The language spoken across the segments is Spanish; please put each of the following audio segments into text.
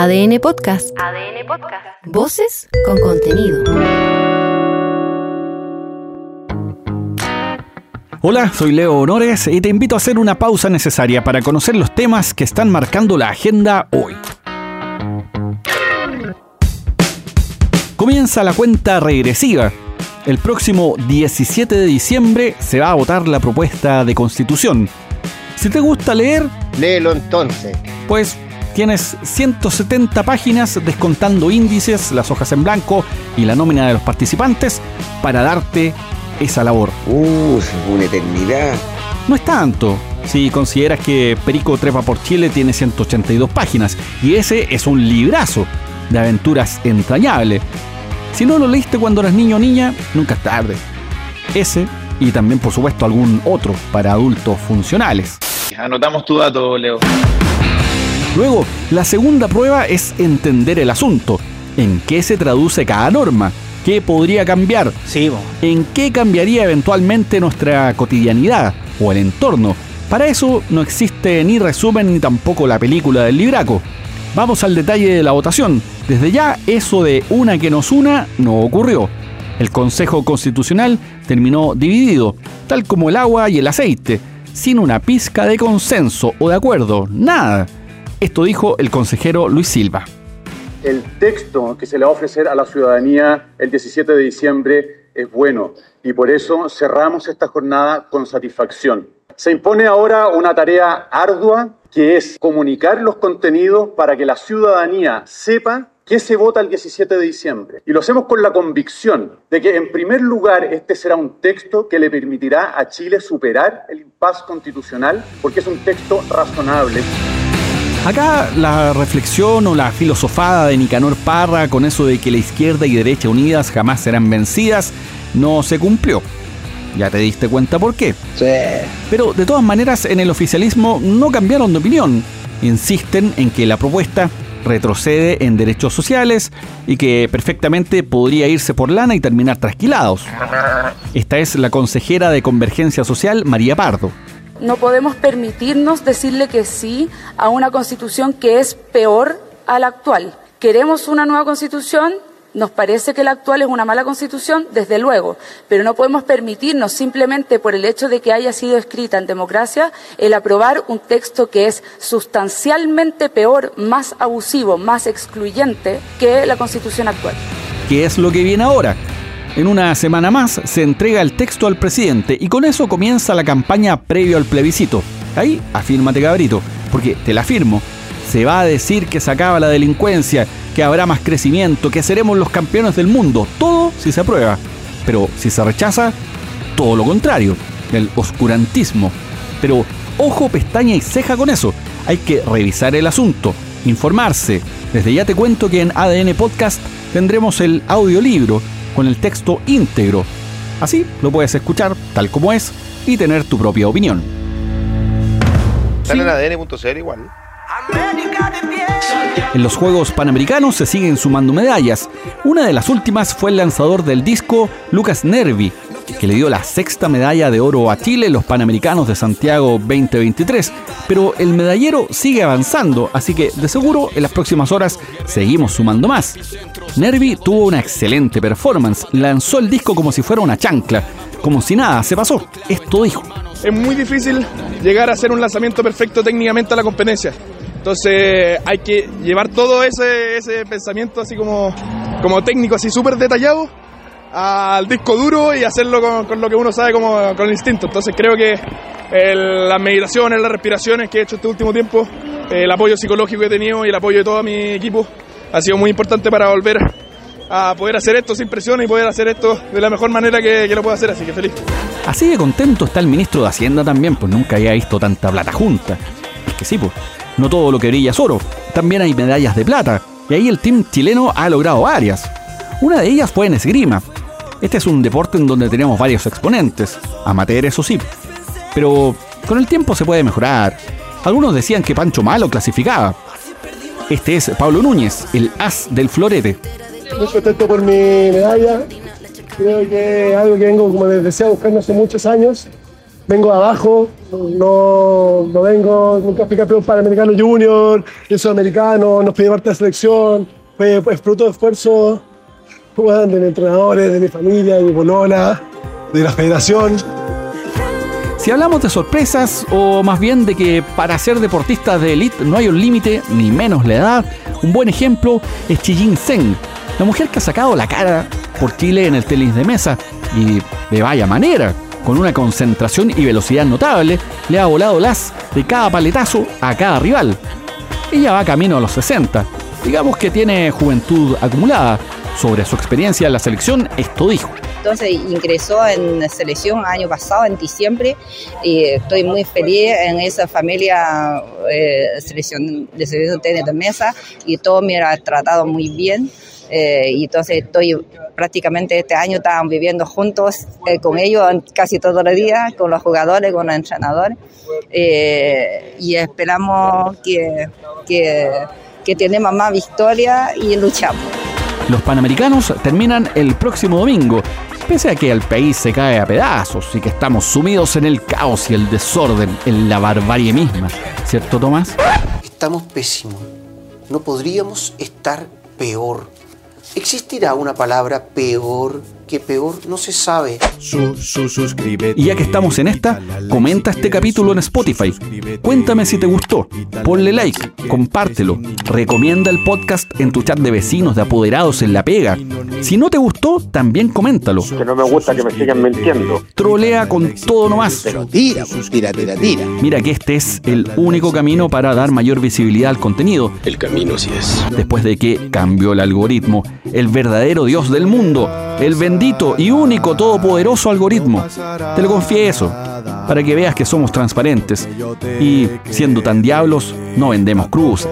ADN Podcast. ADN Podcast. Voces con contenido. Hola, soy Leo Honores y te invito a hacer una pausa necesaria para conocer los temas que están marcando la agenda hoy. Comienza la cuenta regresiva. El próximo 17 de diciembre se va a votar la propuesta de constitución. Si te gusta leer, léelo entonces. Pues Tienes 170 páginas descontando índices, las hojas en blanco y la nómina de los participantes para darte esa labor. Uh, una eternidad. No es tanto. Si consideras que Perico Trepa por Chile tiene 182 páginas y ese es un librazo de aventuras entrañable. Si no lo leíste cuando eras niño o niña, nunca es tarde. Ese y también por supuesto algún otro para adultos funcionales. Anotamos tu dato, Leo. Luego, la segunda prueba es entender el asunto. ¿En qué se traduce cada norma? ¿Qué podría cambiar? Sí, ¿En qué cambiaría eventualmente nuestra cotidianidad o el entorno? Para eso no existe ni resumen ni tampoco la película del libraco. Vamos al detalle de la votación. Desde ya, eso de una que nos una no ocurrió. El Consejo Constitucional terminó dividido, tal como el agua y el aceite, sin una pizca de consenso o de acuerdo, nada. Esto dijo el consejero Luis Silva. El texto que se le va a ofrecer a la ciudadanía el 17 de diciembre es bueno y por eso cerramos esta jornada con satisfacción. Se impone ahora una tarea ardua que es comunicar los contenidos para que la ciudadanía sepa qué se vota el 17 de diciembre. Y lo hacemos con la convicción de que, en primer lugar, este será un texto que le permitirá a Chile superar el impasse constitucional, porque es un texto razonable. Acá la reflexión o la filosofada de Nicanor Parra con eso de que la izquierda y derecha unidas jamás serán vencidas no se cumplió. Ya te diste cuenta por qué. Sí. Pero de todas maneras en el oficialismo no cambiaron de opinión. Insisten en que la propuesta retrocede en derechos sociales y que perfectamente podría irse por lana y terminar trasquilados. Esta es la consejera de Convergencia Social, María Pardo. No podemos permitirnos decirle que sí a una constitución que es peor a la actual. Queremos una nueva constitución, nos parece que la actual es una mala constitución, desde luego, pero no podemos permitirnos simplemente por el hecho de que haya sido escrita en democracia el aprobar un texto que es sustancialmente peor, más abusivo, más excluyente que la constitución actual. ¿Qué es lo que viene ahora? En una semana más se entrega el texto al presidente y con eso comienza la campaña previo al plebiscito. Ahí, afírmate cabrito, porque te la afirmo, se va a decir que se acaba la delincuencia, que habrá más crecimiento, que seremos los campeones del mundo, todo si se aprueba. Pero si se rechaza, todo lo contrario, el oscurantismo. Pero ojo, pestaña y ceja con eso. Hay que revisar el asunto, informarse. Desde ya te cuento que en ADN Podcast tendremos el audiolibro con el texto íntegro. Así lo puedes escuchar tal como es y tener tu propia opinión. Sale en ADN.cl igual. En los Juegos Panamericanos se siguen sumando medallas. Una de las últimas fue el lanzador del disco Lucas Nervi, que le dio la sexta medalla de oro a Chile en los Panamericanos de Santiago 2023. Pero el medallero sigue avanzando, así que de seguro en las próximas horas seguimos sumando más. Nervi tuvo una excelente performance, lanzó el disco como si fuera una chancla, como si nada se pasó. Esto dijo. Es muy difícil llegar a hacer un lanzamiento perfecto técnicamente a la competencia. Entonces hay que llevar todo ese, ese pensamiento así como, como técnico, así súper detallado al disco duro y hacerlo con, lo que uno sabe como con el instinto. Entonces creo que las meditaciones, las respiraciones que he hecho este último tiempo, el apoyo psicológico que he tenido y el apoyo de todo mi equipo ha sido muy importante para volver a poder hacer esto sin presión y poder hacer esto de la mejor manera que, lo puedo hacer, así que feliz. Así de contento está el ministro de Hacienda también, pues nunca había visto tanta plata junta. Es que sí, pues, no todo lo que brilla es oro, también hay medallas de plata, y ahí el team chileno ha logrado varias. Una de ellas fue en esgrima, este es un deporte en donde tenemos varios exponentes, amateurs o sí. Pero con el tiempo se puede mejorar. Algunos decían que Pancho Malo clasificaba. Este es Pablo Núñez, el as del florete. Muy contento por mi medalla. Creo que algo que vengo como les decía buscando hace muchos años. vengo de abajo, no, no vengo, nunca fui campeón panamericano junior, yo soy americano, no fui parte de la selección, fue fruto de esfuerzo de mis entrenadores, de mi familia, de mi de la federación. Si hablamos de sorpresas, o más bien de que para ser deportistas de élite no hay un límite, ni menos la edad, un buen ejemplo es Chi Zeng, la mujer que ha sacado la cara por Chile en el tenis de mesa, y de vaya manera, con una concentración y velocidad notable, le ha volado las de cada paletazo a cada rival. Ella va camino a los 60, digamos que tiene juventud acumulada. Sobre su experiencia en la selección, esto dijo. Entonces ingresó en la selección año pasado, en diciembre, y estoy muy feliz en esa familia eh, selección de selección de mesa y todo me ha tratado muy bien. Eh, y entonces estoy prácticamente este año estamos viviendo juntos eh, con ellos casi todos los días, con los jugadores, con los entrenadores. Eh, y esperamos que, que, que tenemos más victoria y luchamos. Los Panamericanos terminan el próximo domingo. Pese a que el país se cae a pedazos y que estamos sumidos en el caos y el desorden, en la barbarie misma. ¿Cierto, Tomás? Estamos pésimos. No podríamos estar peor. ¿Existirá una palabra peor que peor no se sabe. y ya que estamos en esta, comenta este capítulo en Spotify. Cuéntame si te gustó. Ponle like, compártelo. Recomienda el podcast en tu chat de vecinos, de apoderados en la pega. Si no te gustó, también coméntalo. Que no me gusta que me sigan mintiendo. Trolea con todo nomás. Pero tira, tira, tira, tira. Mira que este es el único camino para dar mayor visibilidad al contenido. El camino sí es. Después de que cambió el algoritmo, el verdadero Dios del mundo, el bendito y único todopoderoso algoritmo. Te lo confieso, para que veas que somos transparentes y, siendo tan diablos, no vendemos cruces.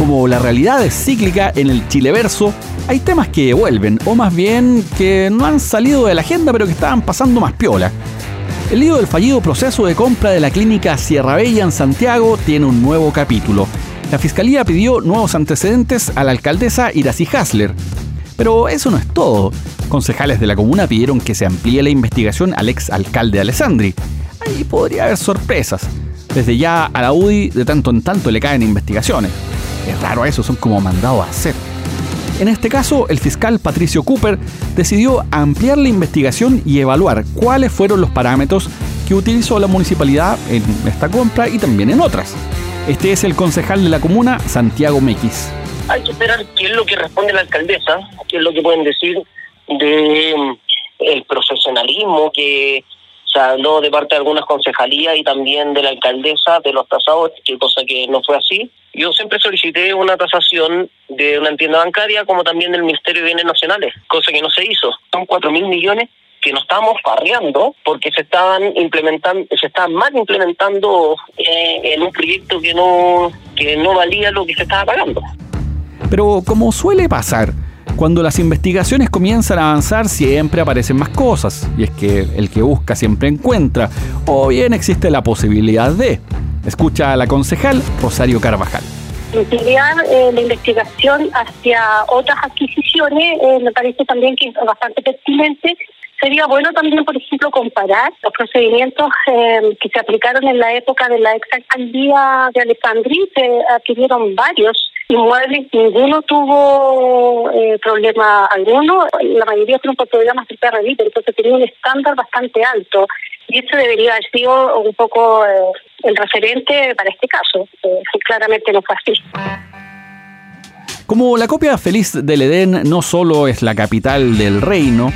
Como la realidad es cíclica en el Chileverso, hay temas que vuelven, o más bien que no han salido de la agenda pero que estaban pasando más piola. El lío del fallido proceso de compra de la clínica Sierra Bella en Santiago tiene un nuevo capítulo. La fiscalía pidió nuevos antecedentes a la alcaldesa Iracy Hasler, pero eso no es todo. Concejales de la comuna pidieron que se amplíe la investigación al ex alcalde Alessandri. Ahí podría haber sorpresas. Desde ya a la UDI de tanto en tanto le caen investigaciones. Es raro eso, son como mandados a hacer. En este caso, el fiscal Patricio Cooper decidió ampliar la investigación y evaluar cuáles fueron los parámetros que utilizó la municipalidad en esta compra y también en otras. Este es el concejal de la comuna, Santiago Mequis hay que esperar qué es lo que responde la alcaldesa, qué es lo que pueden decir de mm, el profesionalismo que se habló de parte de algunas concejalías y también de la alcaldesa de los tasados, que cosa que no fue así. Yo siempre solicité una tasación de una tienda bancaria como también del Ministerio de Bienes Nacionales, cosa que no se hizo. Son cuatro mil millones que no estábamos parreando porque se estaban implementando, se estaban mal implementando eh, en un proyecto que no que no valía lo que se estaba pagando. Pero como suele pasar, cuando las investigaciones comienzan a avanzar siempre aparecen más cosas, y es que el que busca siempre encuentra, o bien existe la posibilidad de. Escucha a la concejal Rosario Carvajal. Ampliar eh, la investigación hacia otras adquisiciones eh, me parece también que es bastante pertinente Sería bueno también, por ejemplo, comparar los procedimientos eh, que se aplicaron en la época de la ex alcaldía de Alejandrí. Se adquirieron varios inmuebles, ninguno tuvo eh, problema alguno. La mayoría fueron por programas del PRD, entonces tenía un estándar bastante alto. Y eso debería haber sido un poco eh, el referente para este caso. claramente no fue así. Como la copia feliz del Edén no solo es la capital del reino,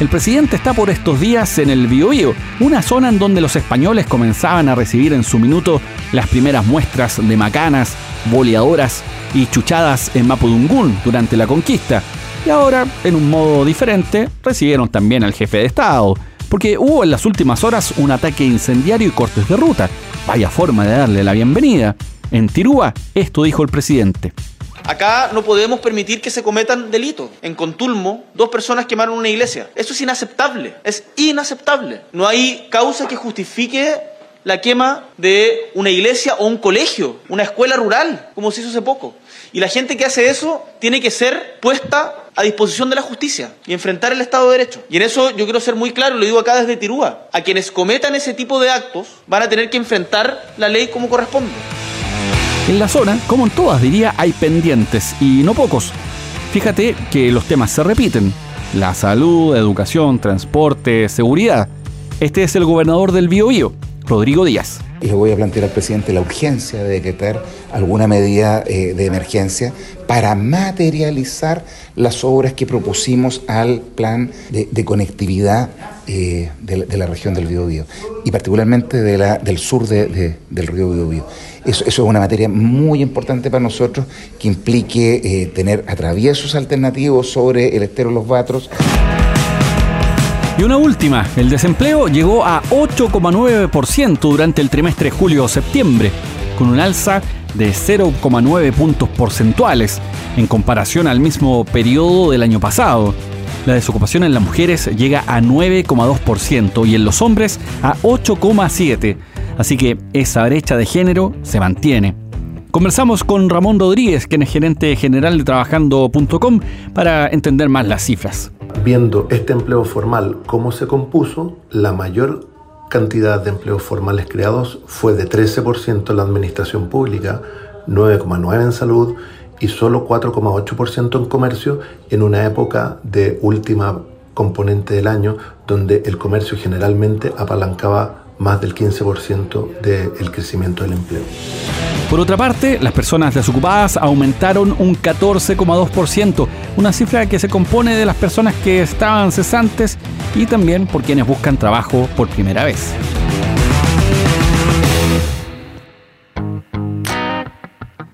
el presidente está por estos días en el Biobío, una zona en donde los españoles comenzaban a recibir en su minuto las primeras muestras de macanas, boleadoras y chuchadas en Mapudungún durante la conquista. Y ahora, en un modo diferente, recibieron también al jefe de Estado, porque hubo en las últimas horas un ataque incendiario y cortes de ruta. Vaya forma de darle la bienvenida. En Tirúa, esto dijo el presidente. Acá no podemos permitir que se cometan delitos. En Contulmo, dos personas quemaron una iglesia. Eso es inaceptable. Es inaceptable. No hay causa que justifique la quema de una iglesia o un colegio, una escuela rural, como se hizo hace poco. Y la gente que hace eso tiene que ser puesta a disposición de la justicia y enfrentar el Estado de Derecho. Y en eso yo quiero ser muy claro, lo digo acá desde Tirúa, a quienes cometan ese tipo de actos van a tener que enfrentar la ley como corresponde. En la zona, como en todas diría, hay pendientes y no pocos. Fíjate que los temas se repiten. La salud, educación, transporte, seguridad. Este es el gobernador del Biobío, Rodrigo Díaz. Y le voy a plantear al presidente la urgencia de decretar alguna medida eh, de emergencia para materializar las obras que propusimos al plan de, conectividad eh, de, la región del Biobío y particularmente de la, del sur del río Biobío. Eso, eso, es una materia muy importante para nosotros que implique eh, tener atraviesos alternativos sobre el estero Los Batros. Y una última, el desempleo llegó a 8,9% durante el trimestre julio-septiembre, con un alza de 0,9 puntos porcentuales en comparación al mismo periodo del año pasado. La desocupación en las mujeres llega a 9,2% y en los hombres a 8,7%, así que esa brecha de género se mantiene. Conversamos con Ramón Rodríguez, quien es gerente general de trabajando.com, para entender más las cifras viendo este empleo formal cómo se compuso, la mayor cantidad de empleos formales creados fue de 13% en la administración pública, 9,9% en salud y solo 4,8% en comercio en una época de última componente del año donde el comercio generalmente apalancaba más del 15% del crecimiento del empleo. Por otra parte, las personas desocupadas aumentaron un 14,2%, una cifra que se compone de las personas que estaban cesantes y también por quienes buscan trabajo por primera vez.